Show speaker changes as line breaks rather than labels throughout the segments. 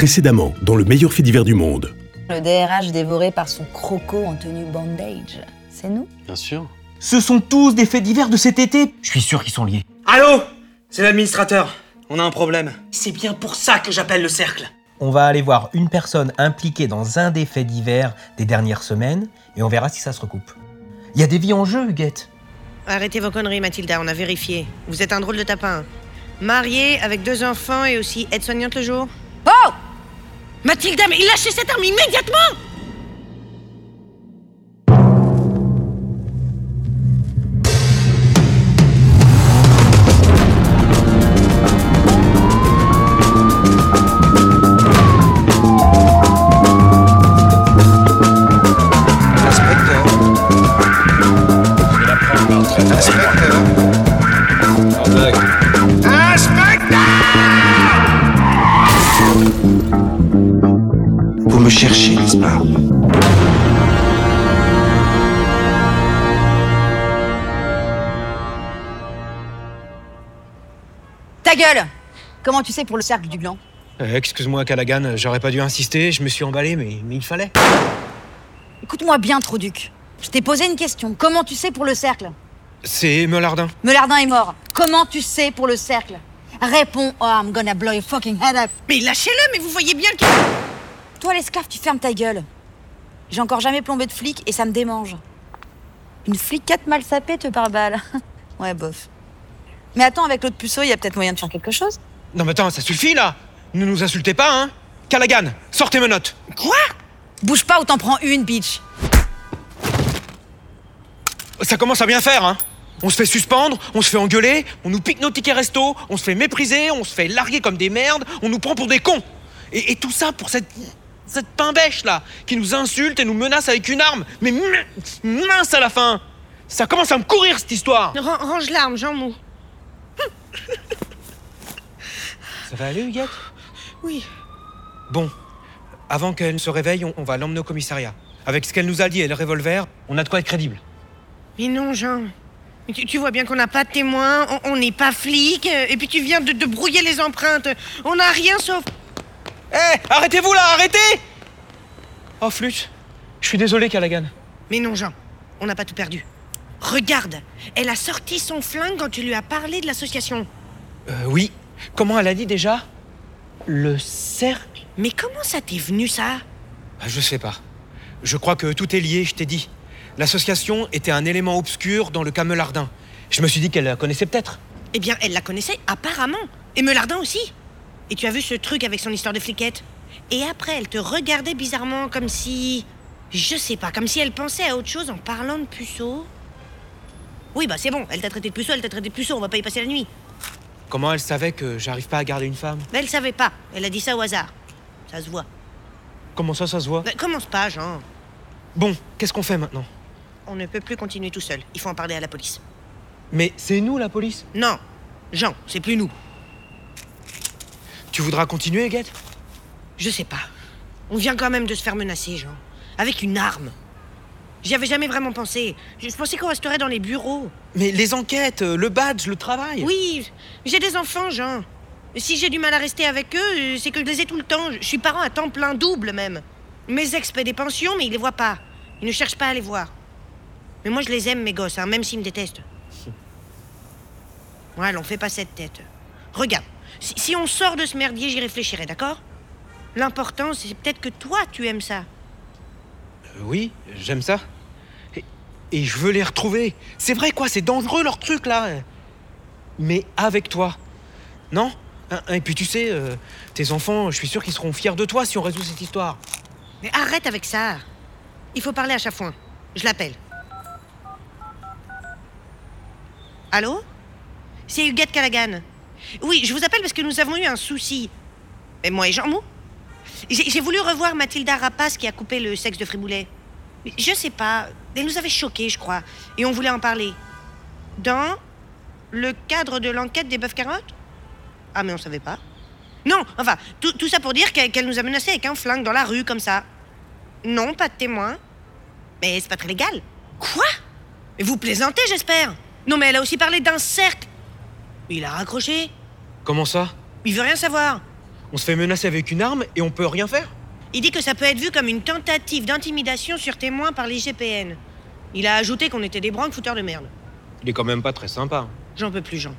Précédemment, dans le meilleur fait divers du monde.
Le DRH dévoré par son croco en tenue bandage. C'est nous?
Bien sûr.
Ce sont tous des faits divers de cet été. Je suis sûr qu'ils sont liés.
Allô? C'est l'administrateur. On a un problème. C'est bien pour ça que j'appelle le cercle.
On va aller voir une personne impliquée dans un des faits divers des dernières semaines et on verra si ça se recoupe. Il y a des vies en jeu, Huguette.
Arrêtez vos conneries, Mathilda, on a vérifié. Vous êtes un drôle de tapin. Marié, avec deux enfants et aussi aide-soignante le jour?
Oh
Mathilda, mais lâchez cette arme immédiatement
N'est-ce pas
Ta gueule Comment tu sais pour le cercle du gland?
Euh, Excuse-moi, Callaghan, j'aurais pas dû insister, je me suis emballé, mais, mais il fallait.
Écoute-moi bien, Troduc. Je t'ai posé une question. Comment tu sais pour le cercle?
C'est Melardin.
Melardin est mort. Comment tu sais pour le cercle? Réponds, oh, I'm gonna blow your fucking head up.
Mais lâchez-le, mais vous voyez bien que...
Toi, l'esclave, tu fermes ta gueule. J'ai encore jamais plombé de flic et ça me démange. Une flicette mal sapée te par balle. ouais, bof. Mais attends, avec l'autre puceau, il y a peut-être moyen de faire quelque chose.
Non mais attends, ça suffit là Ne nous insultez pas, hein Callaghan, sortez mes notes
Quoi?
Bouge pas ou t'en prends une, bitch.
Ça commence à bien faire, hein On se fait suspendre, on se fait engueuler, on nous pique nos tickets resto, on se fait mépriser, on se fait larguer comme des merdes, on nous prend pour des cons Et, et tout ça pour cette... cette pimbèche là, qui nous insulte et nous menace avec une arme Mais min- mince à la fin Ça commence à me courir cette histoire
Ran- Range l'arme, Jean Mou.
Ça va aller, Huguette?
Oui.
Bon, avant qu'elle ne se réveille, on, on va l'emmener au commissariat. Avec ce qu'elle nous a dit et le revolver, on a de quoi être crédible.
Mais non, Jean. Mais Tu, tu vois bien qu'on n'a pas de témoins, on- n'est pas flic, et puis tu viens de, de brouiller les empreintes. On n'a rien sauf...
Hé, arrêtez-vous là, arrêtez Oh, flûte. Je suis désolé, Callaghan.
Mais non, Jean, on n'a pas tout perdu. Regarde, elle a sorti son flingue quand tu lui as parlé de l'association.
Euh, oui. Comment elle a dit déjà? Le cercle?
Mais comment ça t'est venu, ça?
Ah, Je sais pas. Je crois que tout est lié, je t'ai dit. L'association était un élément obscur dans le cas Melardin. Je me suis dit qu'elle la connaissait peut-être.
Eh bien, elle la connaissait apparemment. Et Melardin aussi. Et tu as vu ce truc avec son histoire de fliquette? Et après, elle te regardait bizarrement comme si... Je sais pas, comme si elle pensait à autre chose en parlant de puceau. Oui, bah c'est bon, elle t'a traité de puceau, elle t'a traité de puceau, on va pas y passer la nuit.
Comment elle savait que j'arrive pas à garder une femme?
Mais elle savait pas, elle a dit ça au hasard. Ça se voit.
Comment ça, ça se voit?
Bah, commence pas, Jean.
Bon, qu'est-ce qu'on fait maintenant?
On ne peut plus continuer tout seul, il faut en parler à la police.
Mais c'est nous, la police?
Non, Jean, c'est plus nous.
Tu voudras continuer, Huguette
Je sais pas. On vient quand même de se faire menacer, Jean. Avec une arme. J'y avais jamais vraiment pensé. Je pensais qu'on resterait dans les bureaux.
Mais les enquêtes, euh, le badge, le travail
Oui, j'ai des enfants, Jean. Si j'ai du mal à rester avec eux, euh, c'est que je les ai tout le temps. Je suis parent à temps plein double même. Mes ex paient des pensions, mais ils les voient pas. Ils ne cherchent pas à les voir. Mais moi, je les aime, mes gosses, hein, même s'ils me détestent. Ouais, on fait pas cette tête. Regarde, si, si on sort de ce merdier, j'y réfléchirai, d'accord? L'important, c'est peut-être que toi, tu aimes ça.
Euh, Oui, j'aime ça. Et, et je veux les retrouver. C'est vrai, quoi, c'est dangereux leur truc, là. Mais avec toi. Non? Hein, Et puis tu sais, euh, tes enfants, je suis sûr qu'ils seront fiers de toi si on résout cette histoire.
Mais arrête avec ça. Il faut parler à Chafouin. Je l'appelle. Allô? C'est Huguette Callaghan. Oui, je vous appelle parce que nous avons eu un souci. Et moi et Jean Mou J'ai voulu revoir Mathilda Rapace qui a coupé le sexe de Friboulet. Mais Je sais pas. Elle nous avait choqués, je crois. Et on voulait en parler. Dans le cadre de l'enquête des bœufs carottes? Ah, mais on savait pas. Non, enfin, tout, ça pour dire qu'elle nous a menacés avec un flingue dans la rue, comme ça. Non, pas de témoin. Mais c'est pas très légal. Quoi? Mais vous plaisantez, j'espère Non, mais elle a aussi parlé d'un cercle. Il a raccroché.
Comment ça?
Il veut rien savoir.
On se fait menacer avec une arme et on peut rien faire?
Il dit que ça peut être vu comme une tentative d'intimidation sur témoin par l'IGPN. Il a ajouté qu'on était des branques fouteurs de merde.
Il est quand même pas très sympa.
J'en peux plus, Jean.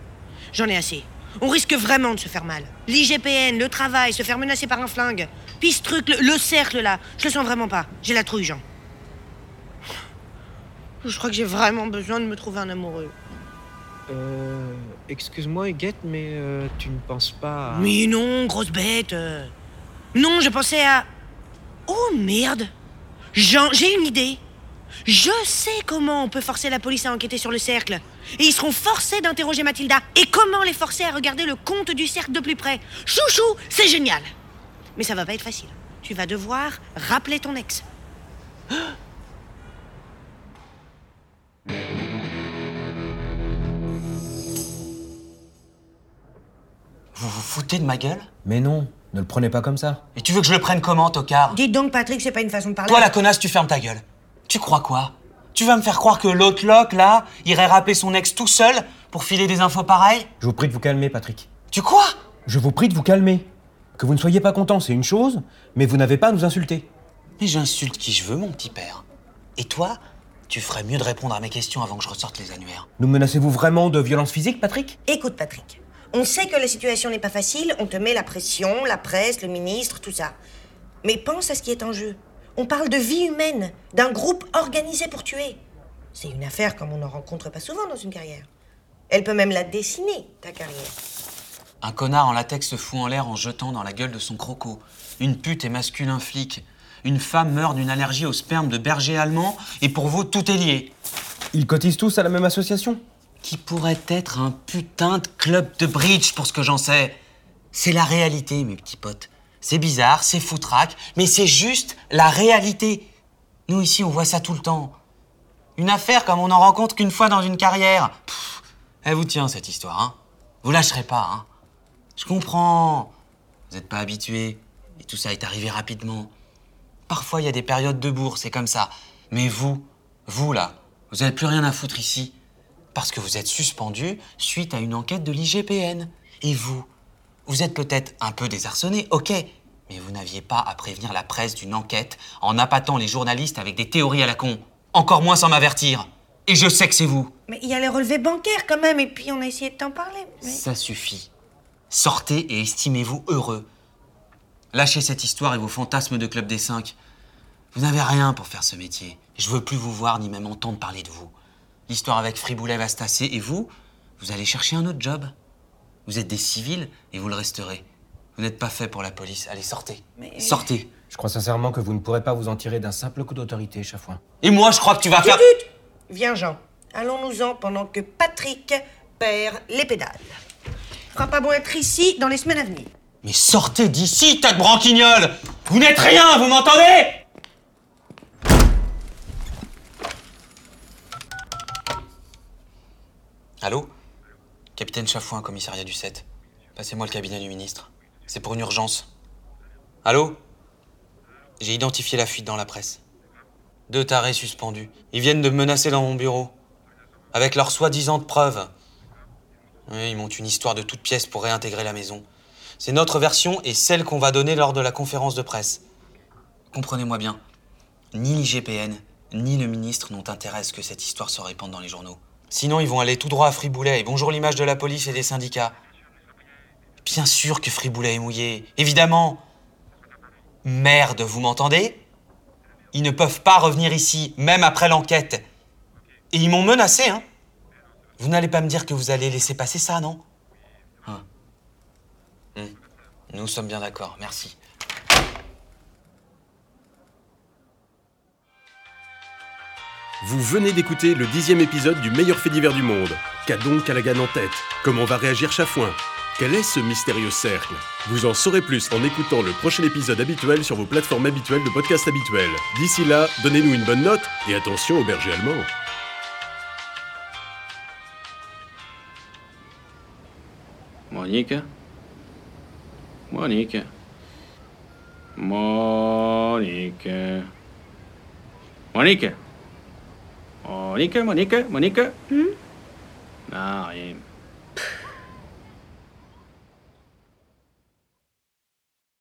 J'en ai assez. On risque vraiment de se faire mal. L'IGPN, le travail, se faire menacer par un flingue. Puis ce truc, le, le cercle là, je le sens vraiment pas. J'ai la trouille, Jean. Je crois que j'ai vraiment besoin de me trouver un amoureux.
Euh. Excuse-moi, Huguette, mais euh, tu ne penses pas à.
Mais non, grosse bête. euh. Non, je pensais à. Oh merde j'ai une idée. Je sais comment on peut forcer la police à enquêter sur le cercle. Et ils seront forcés d'interroger Mathilda. Et comment les forcer à regarder le compte du cercle de plus près. Chouchou, c'est génial. Mais ça va pas être facile. Tu vas devoir rappeler ton ex.
Vous vous foutez de ma gueule?
Mais non, ne le prenez pas comme ça.
Et tu veux que je le prenne comment, tocard?
Dites donc, Patrick, c'est pas une façon de parler.
Toi, la connasse, tu fermes ta gueule. Tu crois quoi? Tu vas me faire croire que l'autre loc, là, irait rappeler son ex tout seul pour filer des infos pareilles?
Je vous prie de vous calmer, Patrick.
Tu crois?
Je vous prie de vous calmer. Que vous ne soyez pas content, c'est une chose, mais vous n'avez pas à nous insulter.
Mais j'insulte qui je veux, mon petit père. Et toi, tu ferais mieux de répondre à mes questions avant que je ressorte les annuaires.
Nous menacez-vous vraiment de violence physique, Patrick?
Écoute, Patrick. On sait que la situation n'est pas facile, on te met la pression, la presse, le ministre, tout ça. Mais pense à ce qui est en jeu. On parle de vie humaine, d'un groupe organisé pour tuer. C'est une affaire comme on n'en rencontre pas souvent dans une carrière. Elle peut même la dessiner, ta carrière.
Un connard en latex se fout en l'air en jetant dans la gueule de son croco. Une pute émascule un flic. Une femme meurt d'une allergie au sperme de berger allemand, et pour vous, tout est lié.
Ils cotisent tous à la même association?
Qui pourrait être un putain de club de bridge pour ce que j'en sais C'est la réalité, mes petits potes. C'est bizarre, c'est foutraque, mais c'est juste la réalité. Nous, ici, on voit ça tout le temps. Une affaire comme on n'en rencontre qu'une fois dans une carrière. Pff, elle vous tient, cette histoire, hein Vous lâcherez pas, hein Je comprends. Vous n'êtes pas habitués. Et tout ça est arrivé rapidement. Parfois, il y a des périodes de bourre, c'est comme ça. Mais vous, vous là, vous n'avez plus rien à foutre ici. Parce que vous êtes suspendu suite à une enquête de l'IGPN. Et vous, vous êtes peut-être un peu désarçonné, ok. Mais vous n'aviez pas à prévenir la presse d'une enquête en appâtant les journalistes avec des théories à la con. Encore moins sans m'avertir. Et je sais que c'est vous.
Mais il y a les relevés bancaires quand même, et puis on a essayé de t'en parler. mais-
Ça suffit. Sortez et estimez-vous heureux. Lâchez cette histoire et vos fantasmes de Club des Cinq. Vous n'avez rien pour faire ce métier. Je veux plus vous voir ni même entendre parler de vous. L'histoire avec Friboulet va se tasser et vous, vous allez chercher un autre job. Vous êtes des civils et vous le resterez. Vous n'êtes pas fait pour la police. Allez, sortez. Sortez.
Je crois sincèrement que vous ne pourrez pas vous en tirer d'un simple coup d'autorité, Chafouin.
Et moi, je crois que tu vas faire...
Tut, tut. Viens, Jean. Allons-nous-en pendant que Patrick perd les pédales. Fera pas bon être ici dans les semaines à venir.
Mais sortez d'ici, tas de branquignoles Vous n'êtes rien, vous m'entendez Allô Capitaine Chafouin, commissariat du 7. Passez-moi le cabinet du ministre. C'est pour une urgence. Allô? J'ai identifié la fuite dans la presse. Deux tarés suspendus. Ils viennent de me menacer dans mon bureau. Avec leurs soi-disant preuves. Oui, ils montent une histoire de toute pièce pour réintégrer la maison. C'est notre version et celle qu'on va donner lors de la conférence de presse. Comprenez-moi bien, ni l'IGPN, ni le ministre n'ont intérêt à ce que cette histoire se répande dans les journaux. Sinon, ils vont aller tout droit à Friboulet et bonjour l'image de la police et des syndicats. Bien sûr que Friboulet est mouillé, évidemment. Merde, vous m'entendez? Ils ne peuvent pas revenir ici, même après l'enquête. Et ils m'ont menacé, hein Vous n'allez pas me dire que vous allez laisser passer ça, non? Hein. Hmm. Nous sommes bien d'accord, merci.
Vous venez d'écouter le dixième épisode du meilleur fait divers du monde. Qu'a donc Callaghan en tête? Comment va réagir Chafouin? Quel est ce mystérieux cercle? Vous en saurez plus en écoutant le prochain épisode habituel sur vos plateformes habituelles de podcast habituelles. D'ici là, donnez-nous une bonne note et attention au berger allemand.
Monique. Monique. Monique Monique, Monique, Monique. ¿Mm? Ah,